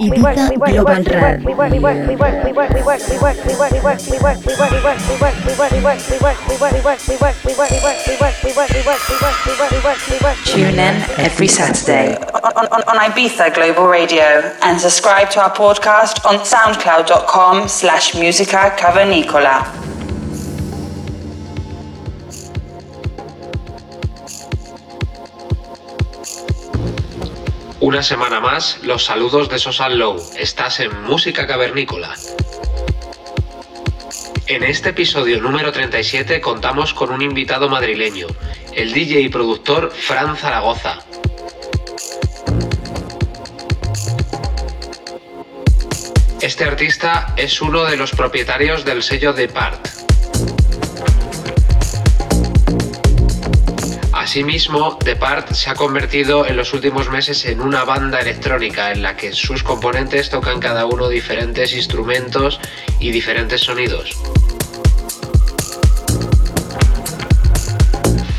Ibiza Global Tune in every Saturday on, on, on Ibiza Global Radio and subscribe to our podcast on soundcloud.com slash musica cavernicola. Una semana más, los saludos de Sosan Low. Estás en Música Cavernícola. En este episodio número 37 contamos con un invitado madrileño, el DJ y productor Fran Zaragoza. Este artista es uno de los propietarios del sello Depart. Asimismo, Depart se ha convertido en los últimos meses en una banda electrónica en la que sus componentes tocan cada uno diferentes instrumentos y diferentes sonidos.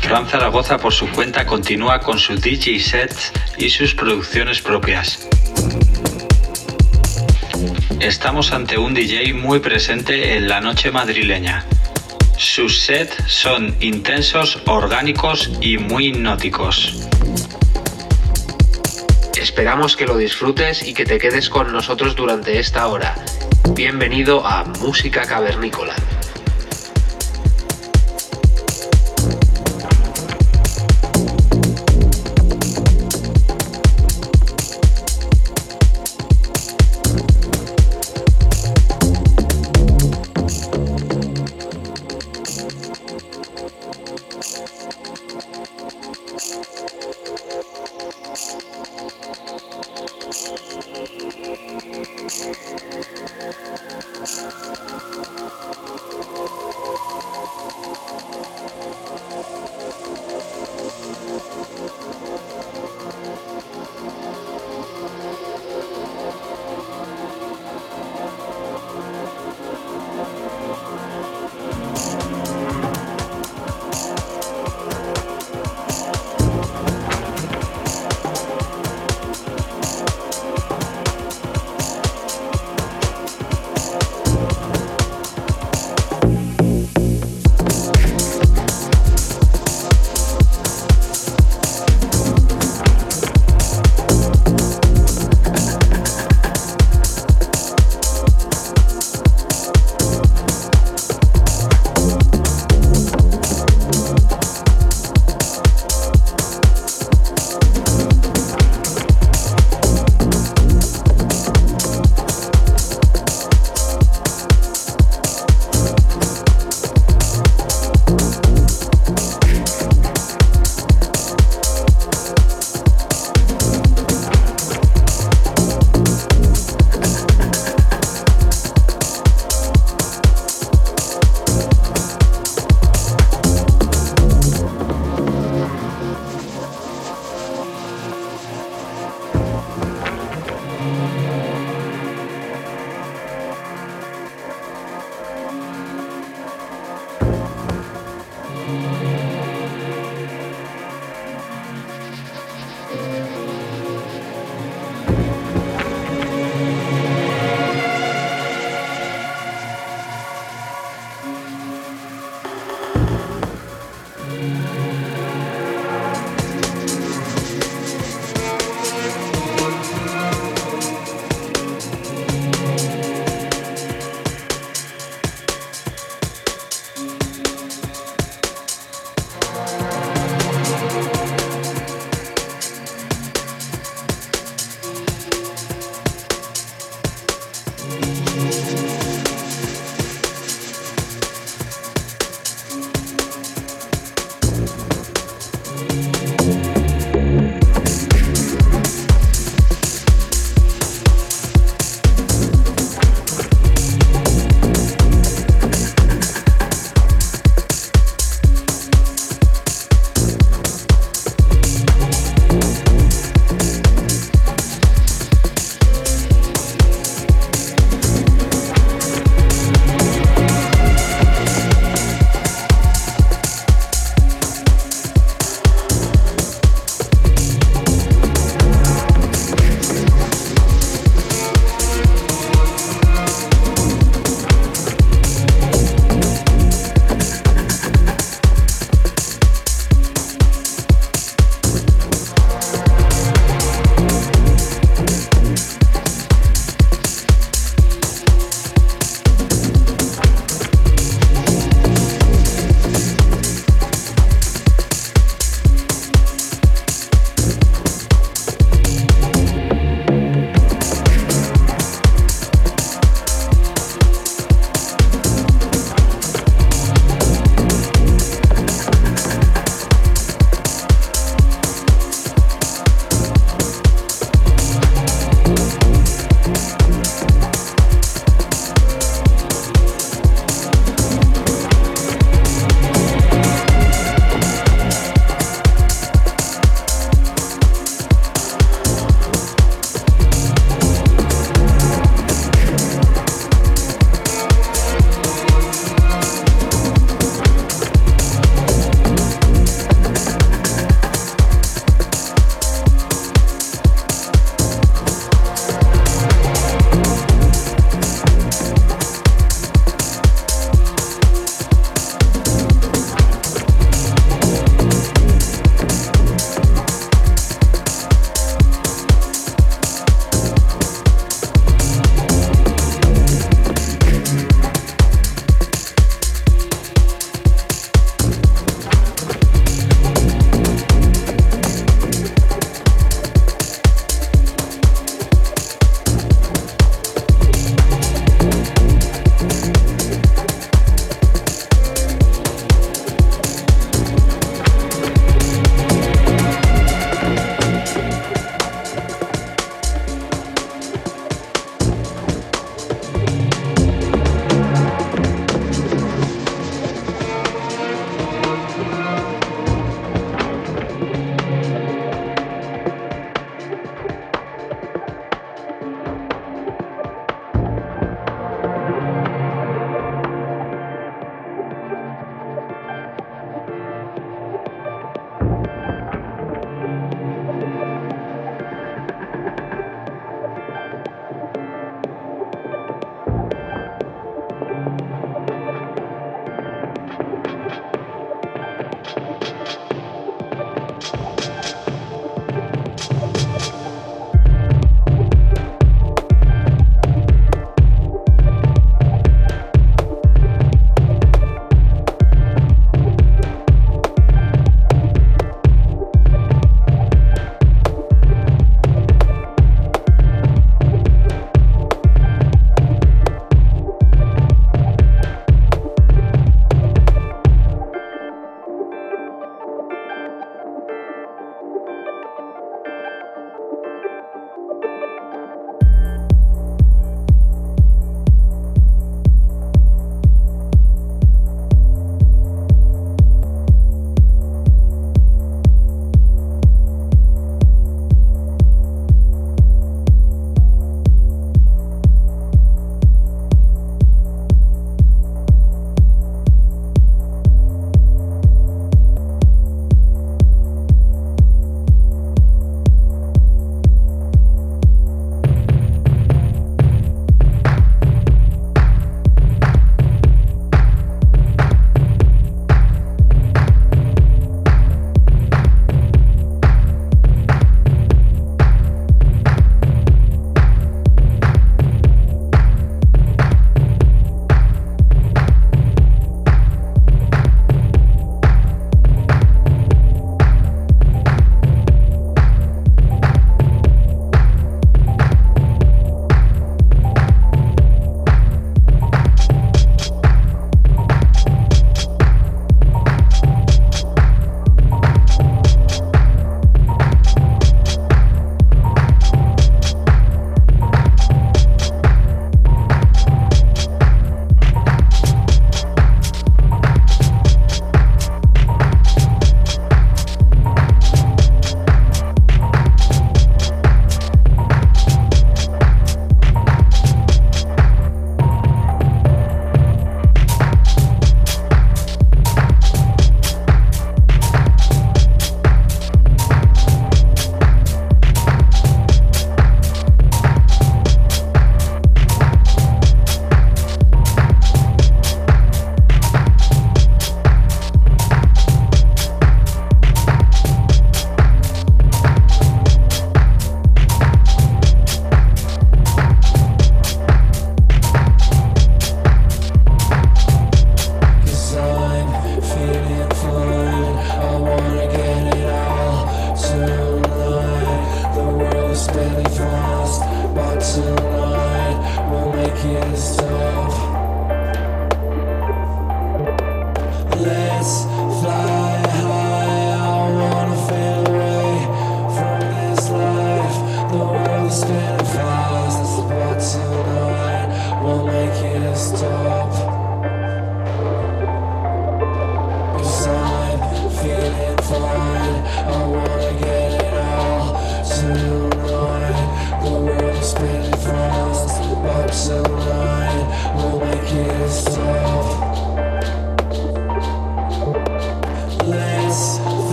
Fran Zaragoza por su cuenta continúa con sus DJ sets y sus producciones propias. Estamos ante un DJ muy presente en la noche madrileña. Sus sets son intensos, orgánicos y muy hipnóticos. Esperamos que lo disfrutes y que te quedes con nosotros durante esta hora. Bienvenido a Música Cavernícola.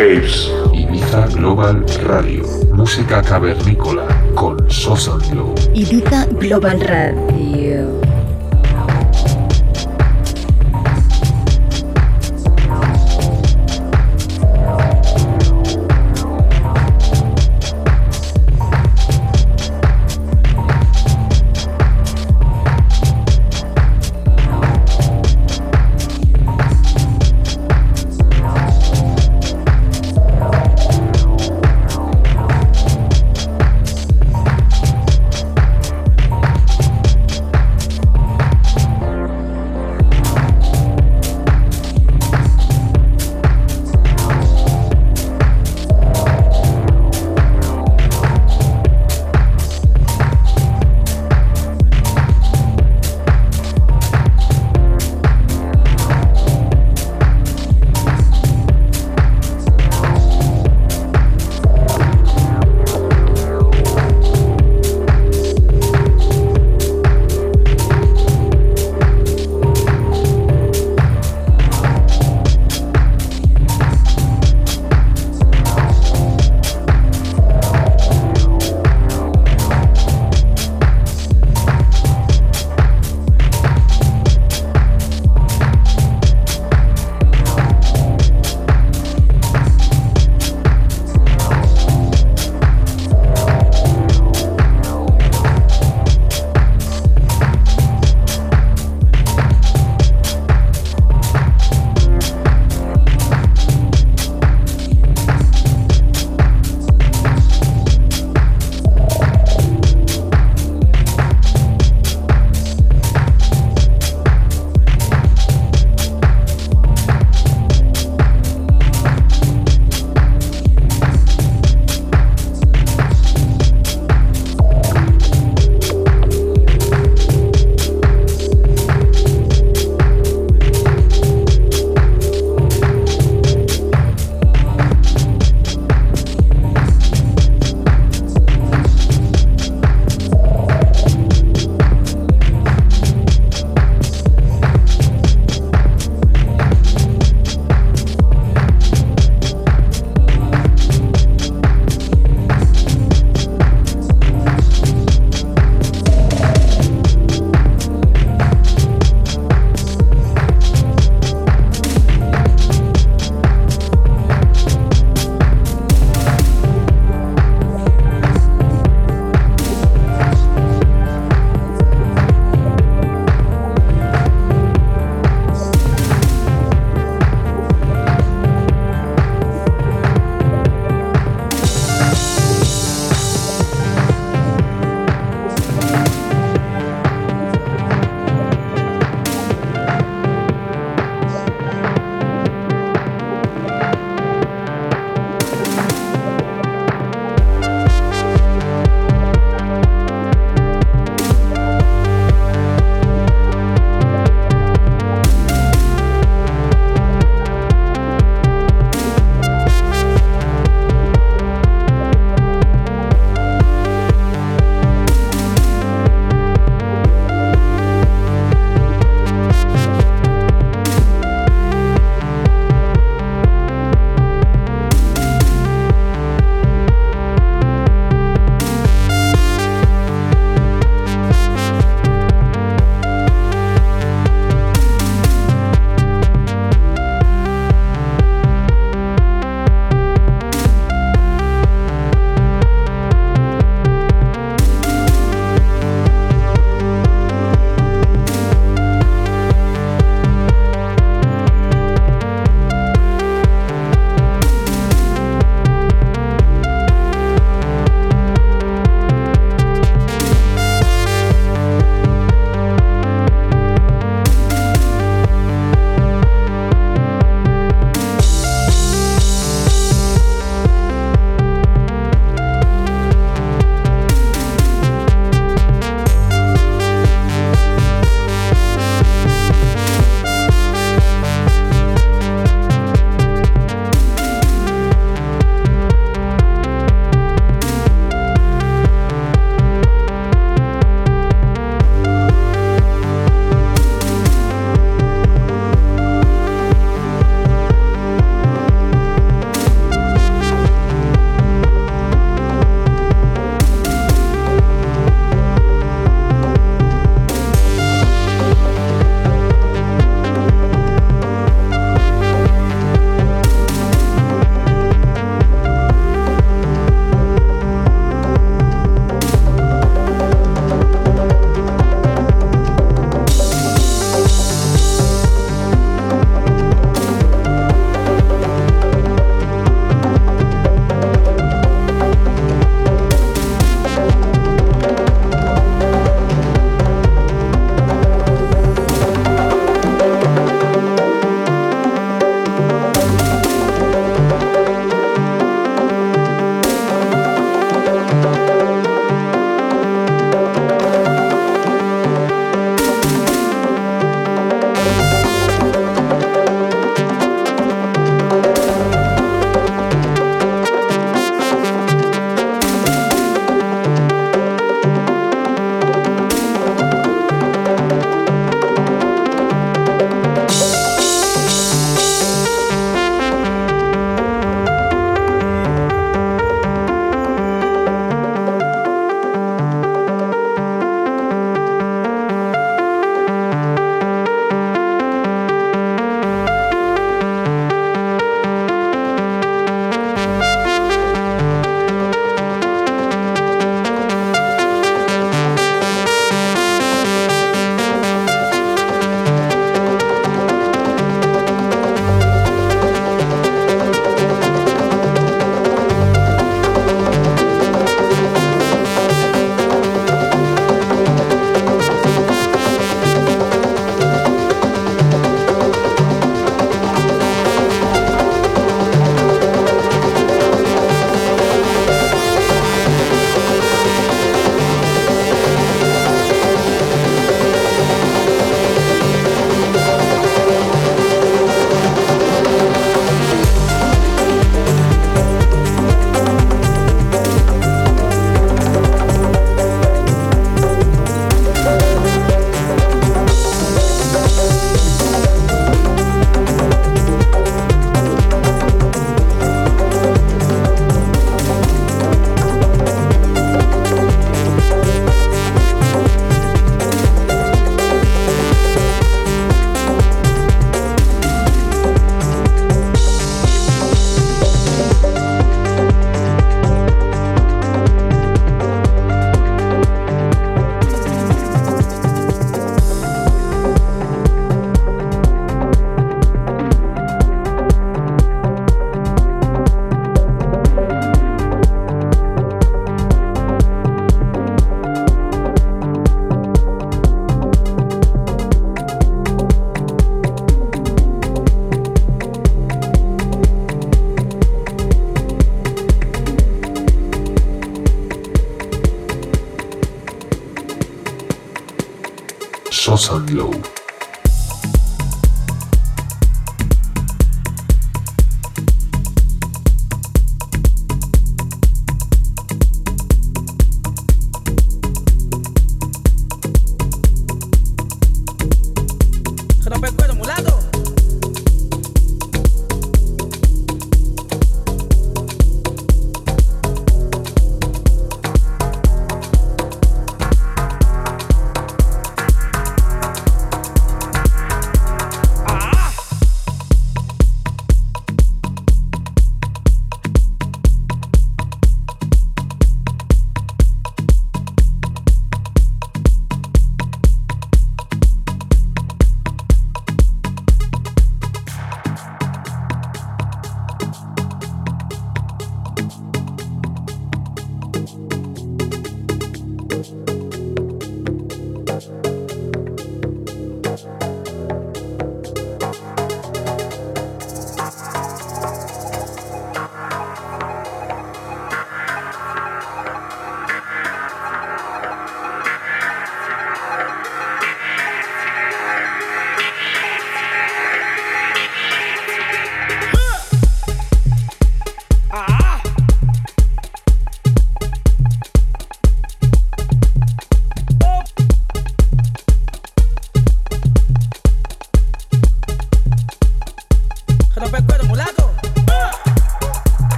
Caves. Ibiza Global Radio. Música cavernícola con Sosa Glow. Ibiza Global Radio.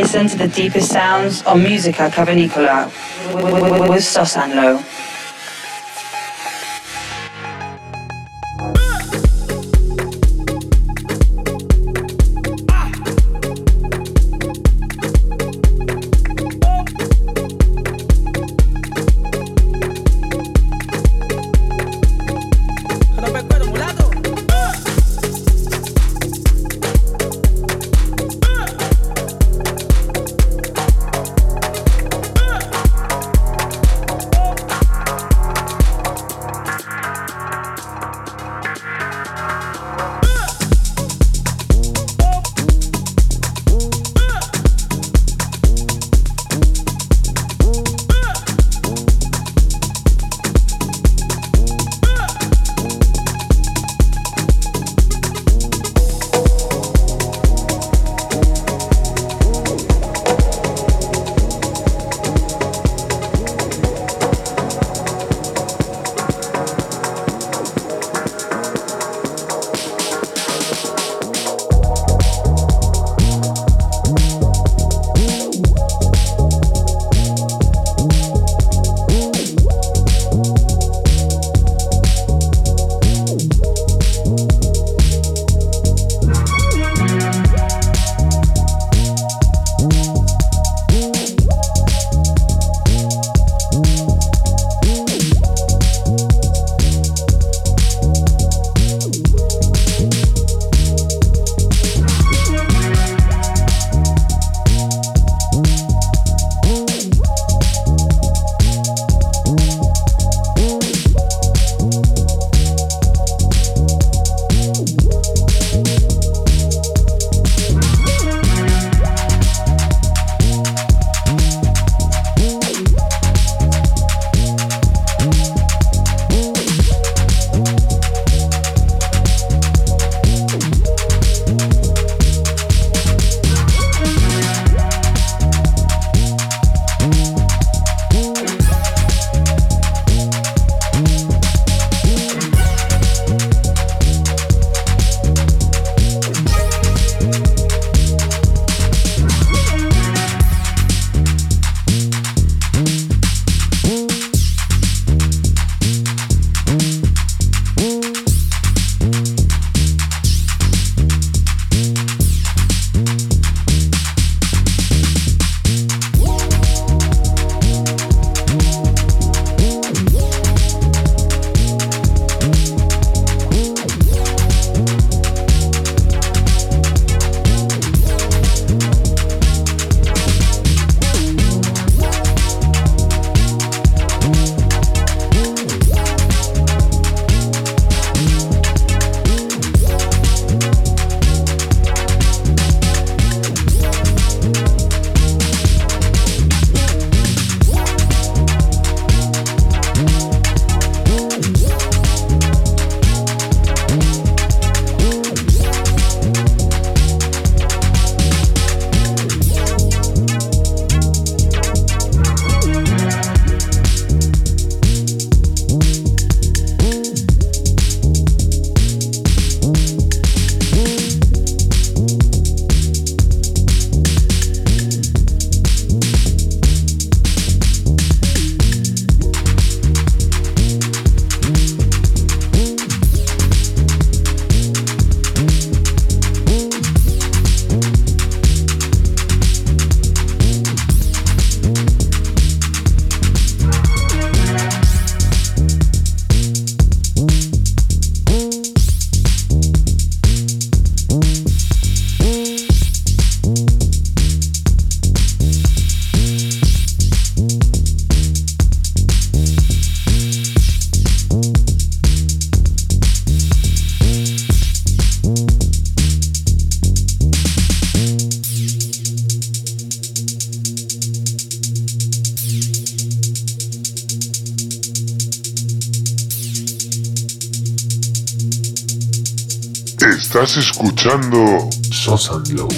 Listen to the deepest sounds on Musica Cavernicola with Sosanlo. Estás escuchando Sos and Low.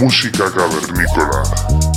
música cavernícola.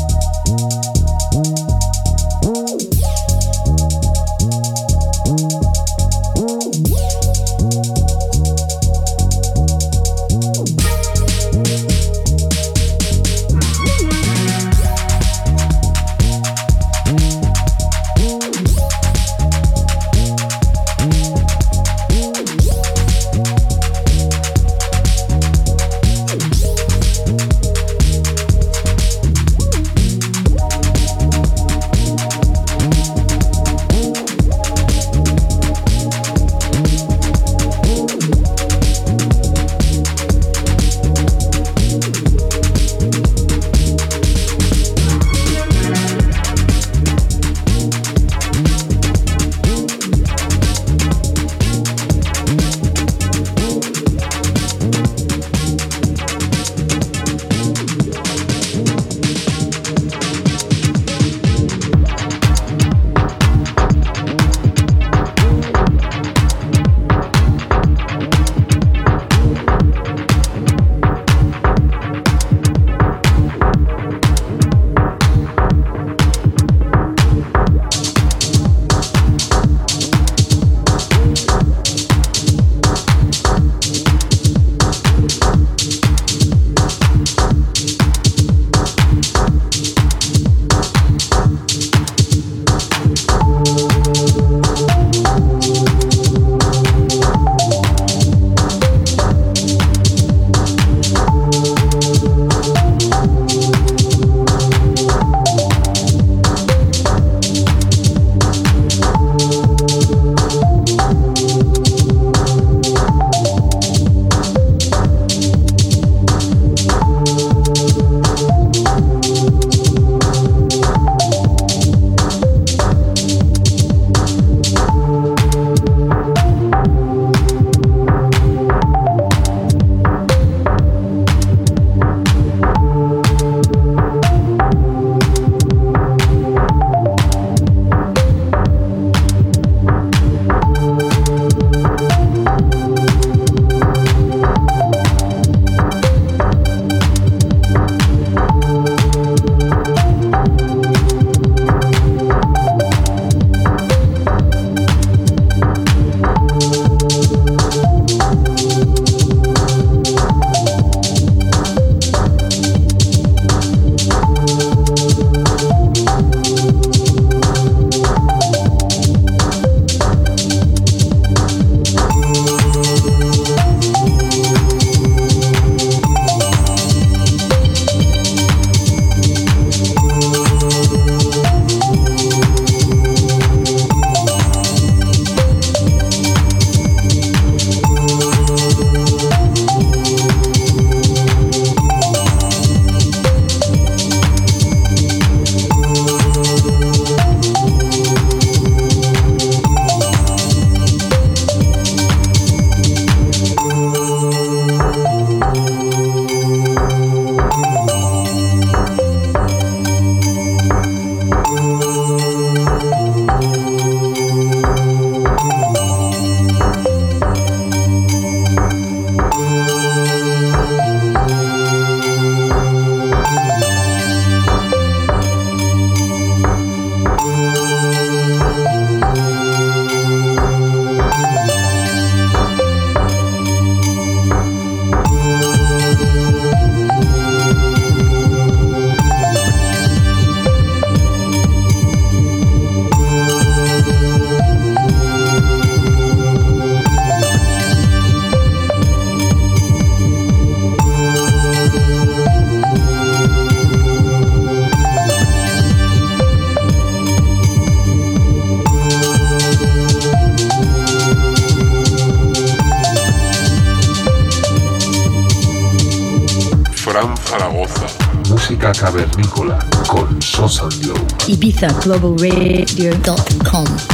Globalradio.com.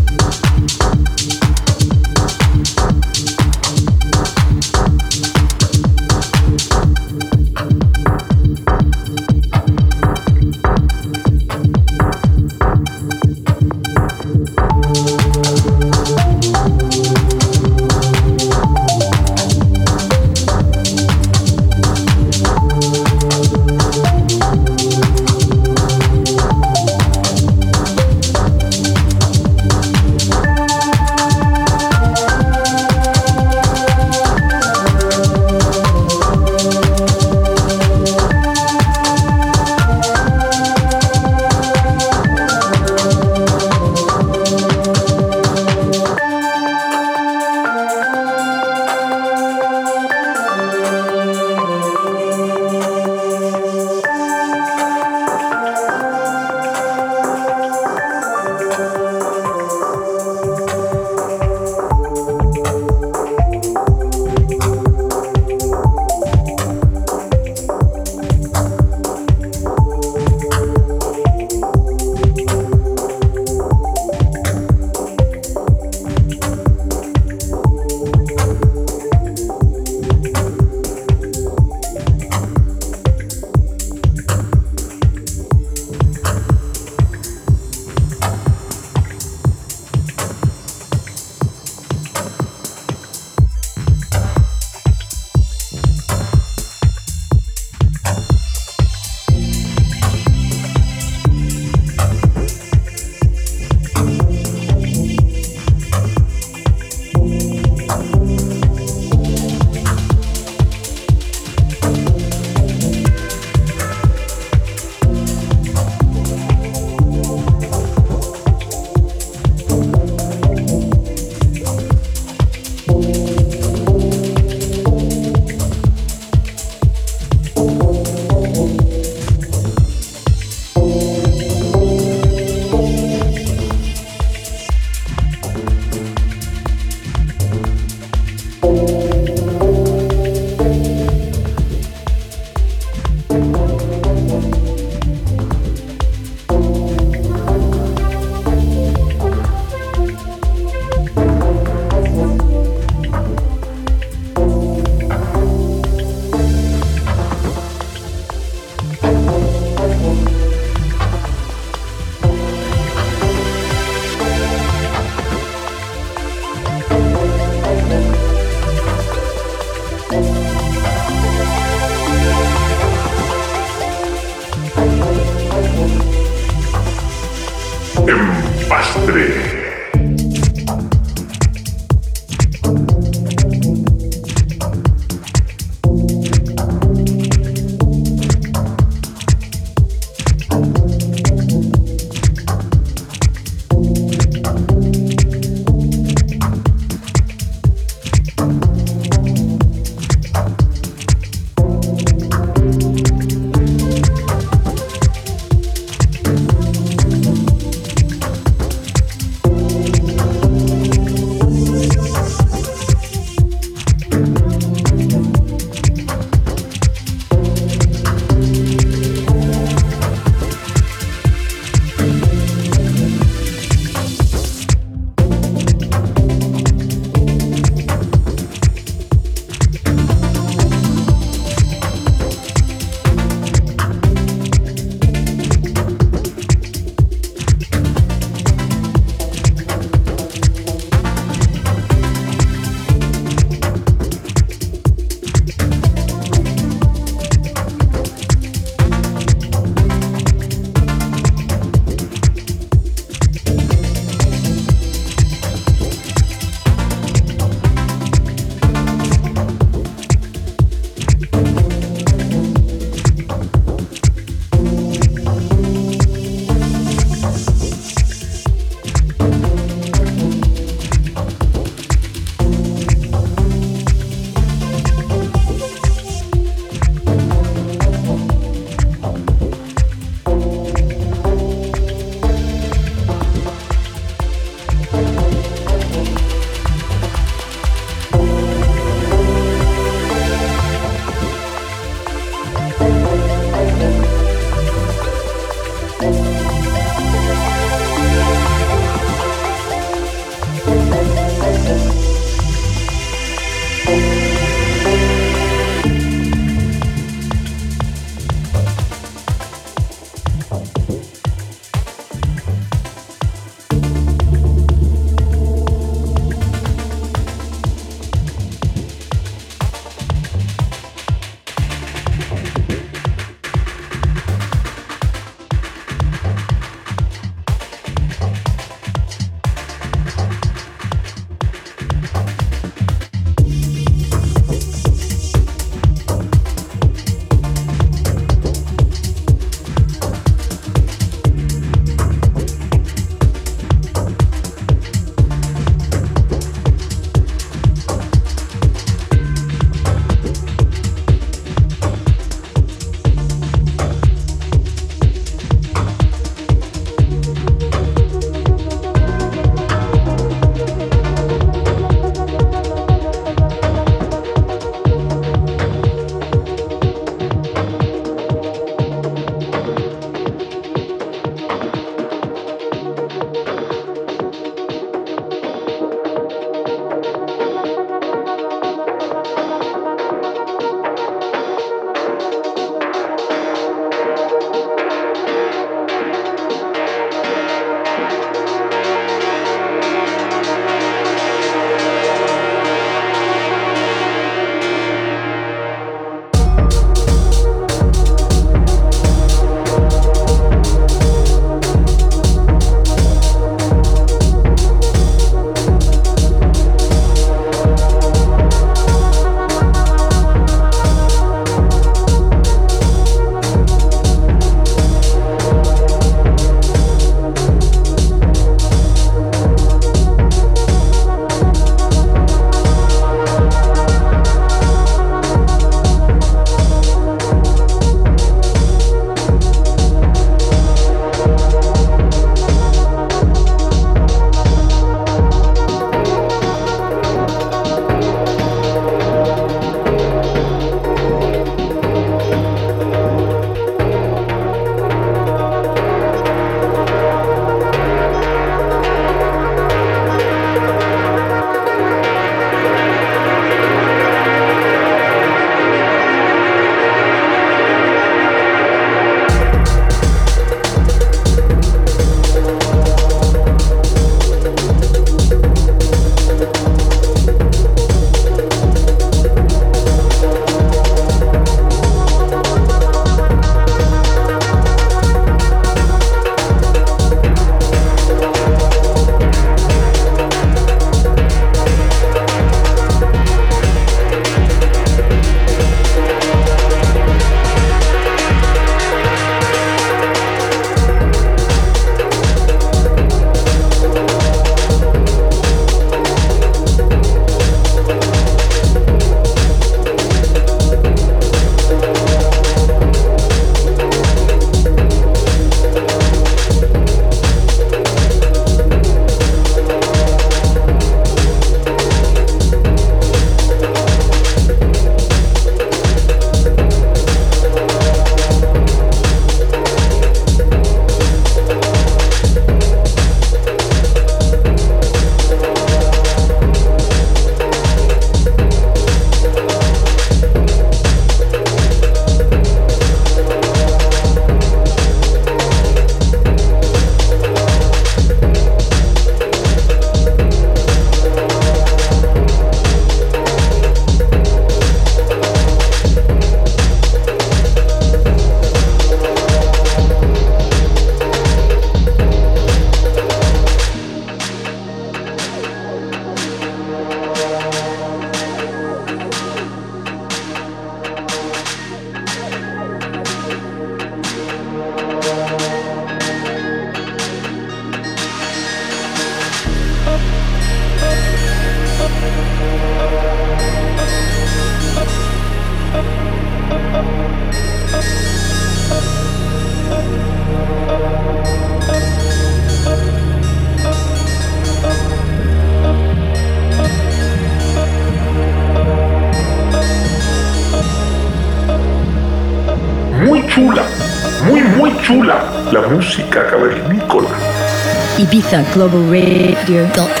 Global Radio.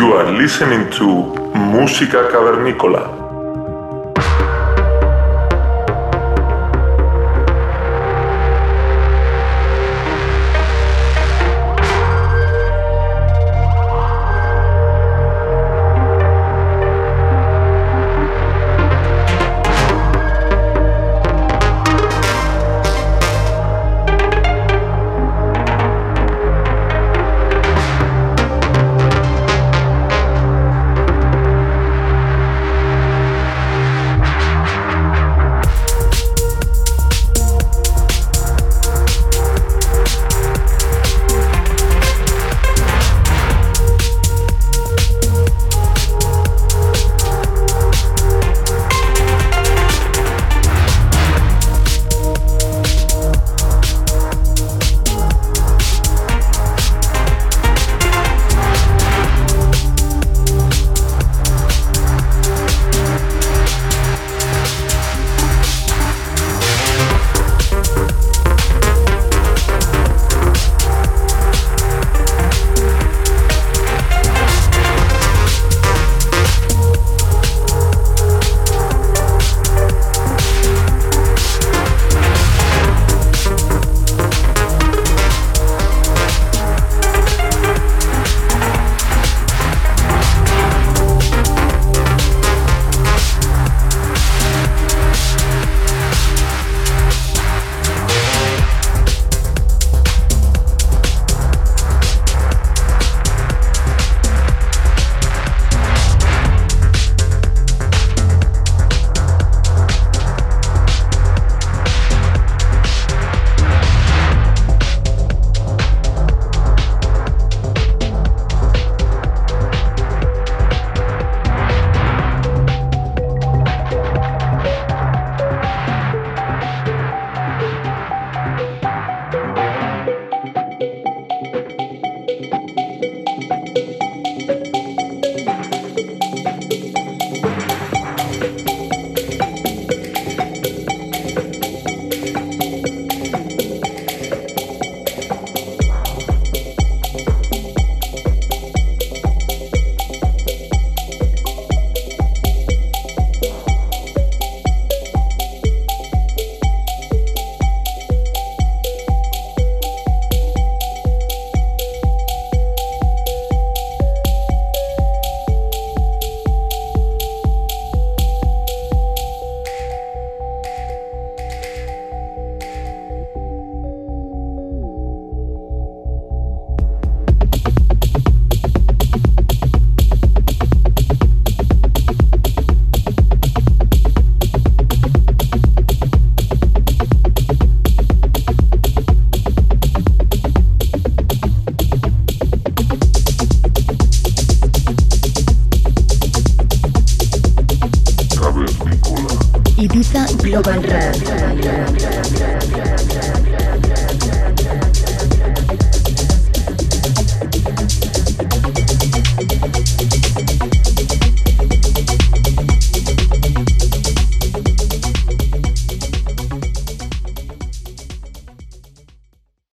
You are listening to Música Cavernícola.